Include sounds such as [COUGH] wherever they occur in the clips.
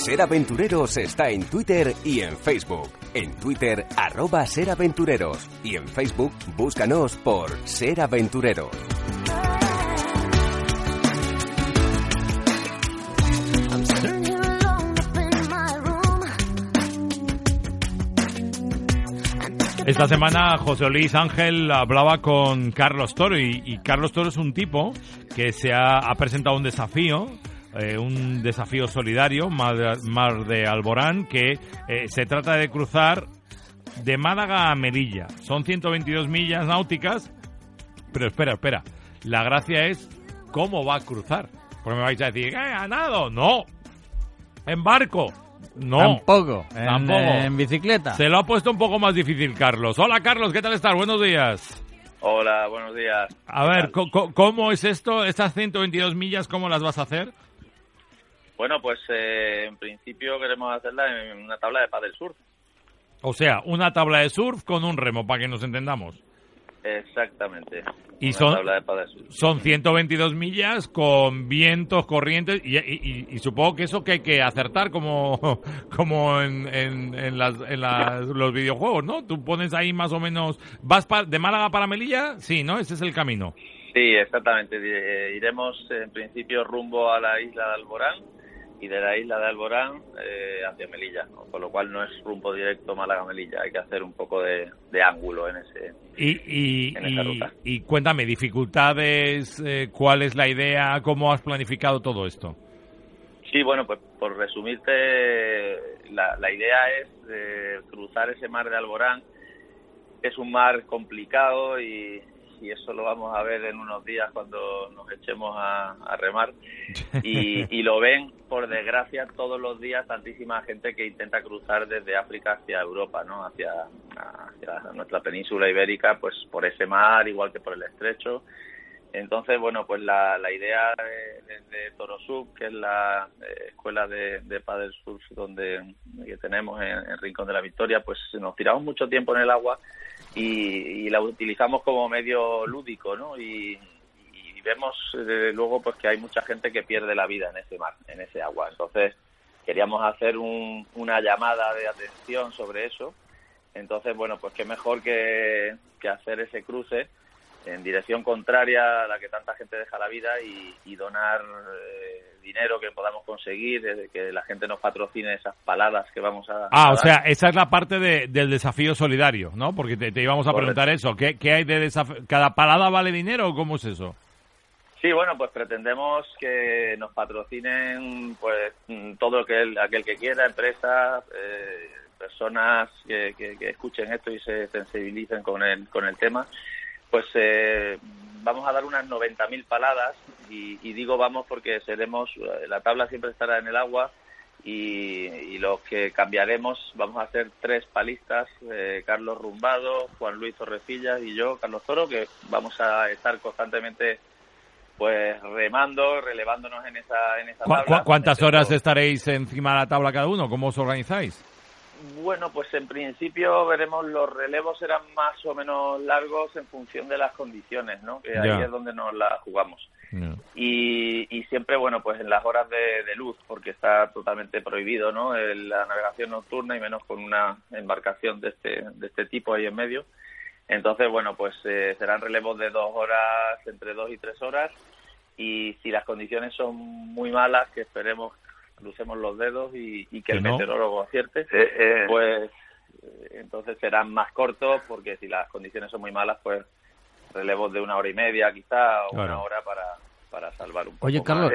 Ser Aventureros está en Twitter y en Facebook. En Twitter, arroba Ser Aventureros. Y en Facebook, búscanos por Ser Aventureros. Esta semana José Luis Ángel hablaba con Carlos Toro y, Carlos Toro es un tipo que se ha, ha presentado un desafío eh, un desafío solidario, Mar de, Alborán, que eh, se trata de cruzar de Málaga a Melilla. Son 122 millas náuticas, pero espera, espera. La gracia es cómo va a cruzar. Porque me vais a decir, ¿eh, nado? No. ¿En barco? No. Tampoco. En, En bicicleta. Se lo ha puesto un poco más difícil, Carlos. Hola, Carlos, ¿qué tal estás? Buenos días. Hola, buenos días. A ver, ¿cómo es esto? ¿Estas 122 millas, cómo las vas a hacer? Bueno, pues eh, en principio queremos hacerla en una tabla de paddle surf. O sea, una tabla de surf con un remo, para que nos entendamos. Exactamente. Y son, son 122 millas con vientos, corrientes, y, supongo que eso que hay que acertar como, [LAUGHS] como en, en, las, en los videojuegos, ¿no? Tú pones ahí más o menos... ¿Vas de Málaga para Melilla? Sí, ¿no? Ese es el camino. Sí, exactamente. Eh, iremos en principio rumbo a la isla de Alborán y de la isla de Alborán eh, hacia Melilla, con lo cual no es rumbo directo Málaga-Melilla, hay que hacer un poco de, ángulo en, ese, y, esa ruta. Y cuéntame, dificultades, eh, cuál es la idea, cómo has planificado todo esto. Sí, bueno, pues por resumirte, la, la idea es eh, cruzar ese mar de Alborán. Es un mar complicado y, y eso lo vamos a ver en unos días cuando nos echemos a, remar. [LAUGHS] Y, lo ven, por desgracia, todos los días tantísima gente que intenta cruzar desde África hacia Europa, ¿no? Hacia, nuestra península ibérica, pues por ese mar, igual que por el estrecho. Entonces, bueno, pues la, idea de, de, Torosub, que es la eh, escuela de, de paddle surf donde que tenemos en, en, Rincón de la Victoria, pues nos tiramos mucho tiempo en el agua y, la utilizamos como medio lúdico, ¿no? Y, vemos luego pues que hay mucha gente que pierde la vida en ese mar, en ese agua. Entonces queríamos hacer una llamada de atención sobre eso. Entonces, bueno, pues qué mejor que, que hacer ese cruce en dirección contraria a la que tanta gente deja la vida y, donar eh, dinero que podamos conseguir, desde que la gente nos patrocine esas paladas que vamos a... Ah, o sea, esa es la parte del desafío solidario, ¿no? Porque te, íbamos a preguntar eso. ¿Qué, hay de desafío? ¿Cada palada vale dinero o cómo es eso? Sí, bueno, pues pretendemos que nos patrocinen pues todo que aquel que quiera, empresas, eh, personas que, que, escuchen esto y se sensibilicen con el, con el tema pues eh, vamos a dar unas 90.000 paladas y, digo vamos porque seremos, eh, la tabla siempre estará en el agua y, y lo que cambiaremos, vamos a hacer tres palistas, eh, Carlos Rumbado, Juan Luis Torrecillas y yo, Carlos Toro, que vamos a estar constantemente pues remando, relevándonos en esa, en esa tabla. ¿Cuántas horas estaréis encima de la tabla cada uno? ¿Cómo os organizáis? Bueno, pues en principio veremos los relevos serán más o menos largos en función de las condiciones, ¿no? Que ahí es donde nos la jugamos. Y, siempre, bueno, pues en las horas de, luz, porque está totalmente prohibido, ¿no? La navegación nocturna y menos con una embarcación de este, de este tipo ahí en medio. Entonces, bueno, pues eh, serán relevos de dos horas, entre dos y tres horas. Y si las condiciones son muy malas, que esperemos crucemos los dedos y, que el meteorólogo acierte, eh. pues eh, entonces serán más cortos porque si las condiciones son muy malas, pues relevos de una hora y media quizá o una hora para, para salvar un poco. Oye, Carlos,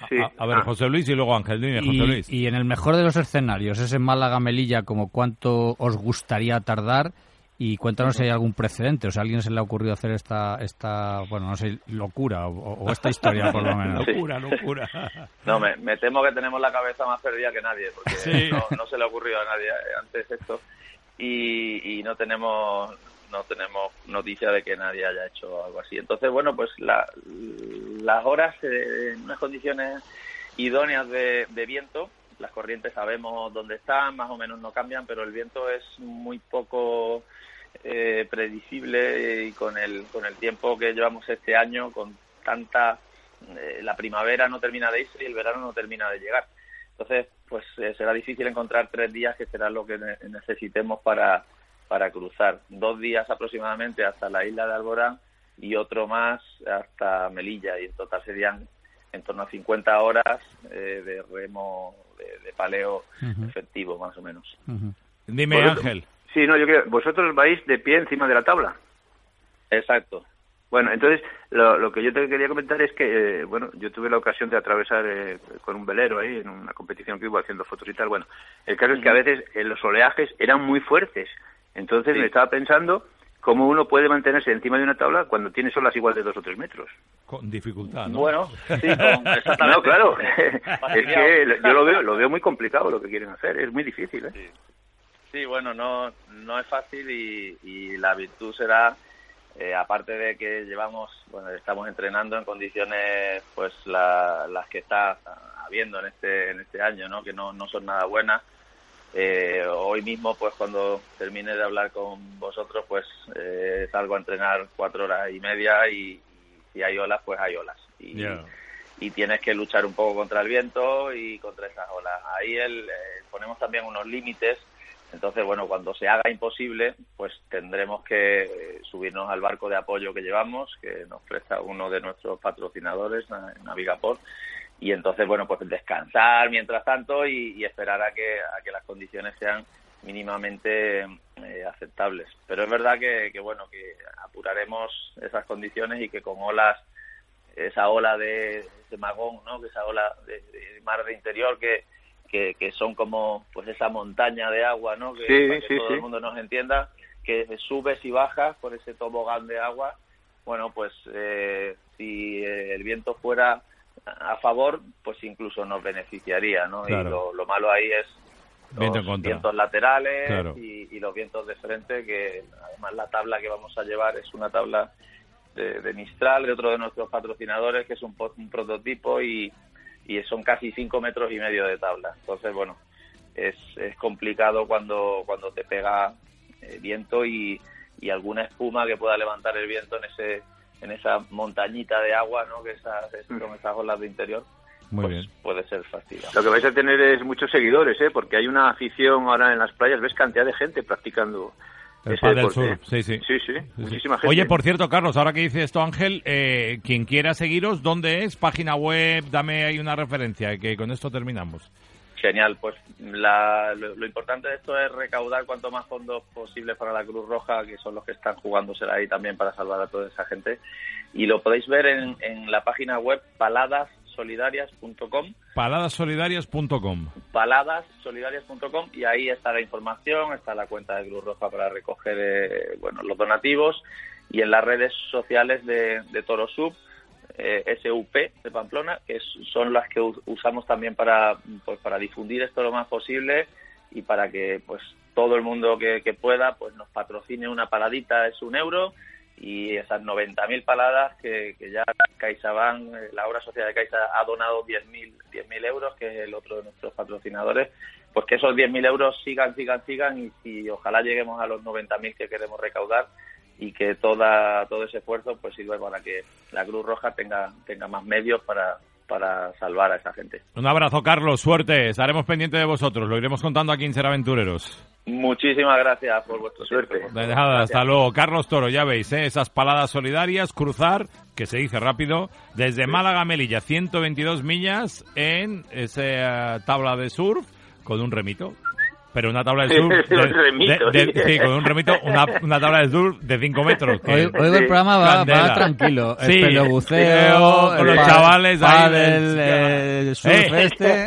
a, ver, ah. José Luis y luego Ángel, dime, José Luis. Y en el mejor de los escenarios, ese Málaga-Melilla, como cuánto os gustaría tardar Y cuéntanos si hay algún precedente, o sea, a alguien se le ha ocurrido hacer esta, esta bueno, no sé, locura o, esta historia por lo menos. [LAUGHS] locura, locura. No, me, me, temo que tenemos la cabeza más perdida que nadie, porque no, se le ha ocurrido a nadie antes esto y, y no tenemos no tenemos noticia de que nadie haya hecho algo así. Entonces, bueno, pues la, las horas eh, en unas condiciones idóneas de, de viento, las corrientes sabemos dónde están, más o menos no cambian, pero el viento es muy poco eh, predecible y con el, con el tiempo que llevamos este año, con tanta... Eh, la primavera no termina de irse y el verano no termina de llegar. Entonces, pues eh, será difícil encontrar tres días que será lo que necesitemos para, para cruzar. Dos días aproximadamente hasta la isla de Alborán y otro más hasta Melilla y en total serían en torno a 50 horas eh, de remo, de, paleo efectivo más o menos. Dime Ángel. Sí, no, yo creo, vosotros vais de pie encima de la tabla. Exacto. Bueno, entonces lo, lo que yo te quería comentar es que, eh, bueno, yo tuve la ocasión de atravesar eh, con un velero ahí en una competición que hubo haciendo fotos y tal. Bueno, el caso es que a veces los oleajes eran muy fuertes entonces me estaba pensando cómo uno puede mantenerse encima de una tabla cuando tiene olas igual de dos o tres metros. Con dificultad, ¿no? Bueno, [LAUGHS] sí, con, No, claro. es que yo lo veo, lo veo muy complicado lo que quieren hacer. Es muy difícil, ¿eh? Sí, bueno, no, no es fácil y, la virtud será, eh, aparte de que llevamos, bueno, estamos entrenando en condiciones, pues las que está habiendo en este, en este año, ¿no? Que no, no son nada buenas eh, hoy mismo, pues cuando termine de hablar con vosotros, pues eh, salgo a entrenar cuatro horas y media y, si hay olas, pues hay olas. Y, y, tienes que luchar un poco contra el viento y contra esas olas. Ahí el, eh, ponemos también unos límites. Entonces, bueno, cuando se haga imposible, pues tendremos que subirnos al barco de apoyo que llevamos, que nos presta uno de nuestros patrocinadores, Navigaport, y entonces bueno pues descansar mientras tanto y, esperar a que a que las condiciones sean mínimamente eh, aceptables. Pero es verdad que, bueno que apuraremos esas condiciones y que con olas esa ola de, magón no que esa ola de, mar de interior que, que, son como pues esa montaña de agua no que, todo el mundo nos entienda que subes y bajas por ese tobogán de agua. Bueno pues eh, si el viento fuera a favor, pues incluso nos beneficiaría, ¿no? Y lo, malo ahí es los vientos laterales y, los vientos de frente, que además la tabla que vamos a llevar es una tabla de, Mistral, de otro de nuestros patrocinadores, que es un, prototipo y, son casi cinco metros y medio de tabla. Entonces, bueno, es, es complicado cuando, cuando te pega eh, viento y, y alguna espuma que pueda levantar el viento en ese en esa montañita de agua, ¿no? Que esas, son esas olas de interior. Muy pues bien. puede ser fastidioso. Lo que vais a tener es muchos seguidores, ¿eh? Porque hay una afición ahora en las playas, ves cantidad de gente practicando el ese sur, sí, sí. Sí, sí, muchísima gente. Oye, por cierto, Carlos, ahora que dice esto Ángel, eh, quien quiera seguiros, ¿dónde es? Página web, dame ahí una referencia, que con esto terminamos. Genial, pues lo, importante de esto es recaudar cuanto más fondos posible para la Cruz Roja, que son los que están jugándosela ahí también para salvar a toda esa gente. Y lo podéis ver en, en la página web paladassolidarias.com. Paladassolidarias.com. Paladassolidarias.com y ahí está la información, está la cuenta de Cruz Roja para recoger eh, bueno, los donativos y en las redes sociales de, de Toro Sub eh, SUP de Pamplona, que son las que usamos también para, pues, para difundir esto lo más posible y para que pues todo el mundo que, pueda pues nos patrocine una paladita es un euro y esas 90.000 paladas que, que ya CaixaBank, eh, la obra social de Caixa ha donado 10.000 10.000 euros, que es el otro de nuestros patrocinadores, pues que esos 10.000 euros sigan, sigan, sigan y, y ojalá lleguemos a los 90.000 que queremos recaudar y que toda, todo ese esfuerzo pues sirva para que la Cruz Roja tenga, tenga más medios para, para salvar a esa gente. Un abrazo, Carlos, suerte. Estaremos pendientes de vosotros. Lo iremos contando aquí en Ser Aventureros. Muchísimas gracias por vuestra suerte. De nada, hasta luego. Carlos Toro, ya veis, ¿eh? esas paladas solidarias, cruzar, que se dice rápido, desde Málaga a Melilla, 122 millas en esa tabla de surf con un remito pero una tabla de surf. De, sí, con un remito, una, una tabla de surf de 5 metros. Hoy, hoy el programa va, va tranquilo. Sí, el buceo, con los chavales ahí. Del, el surf este.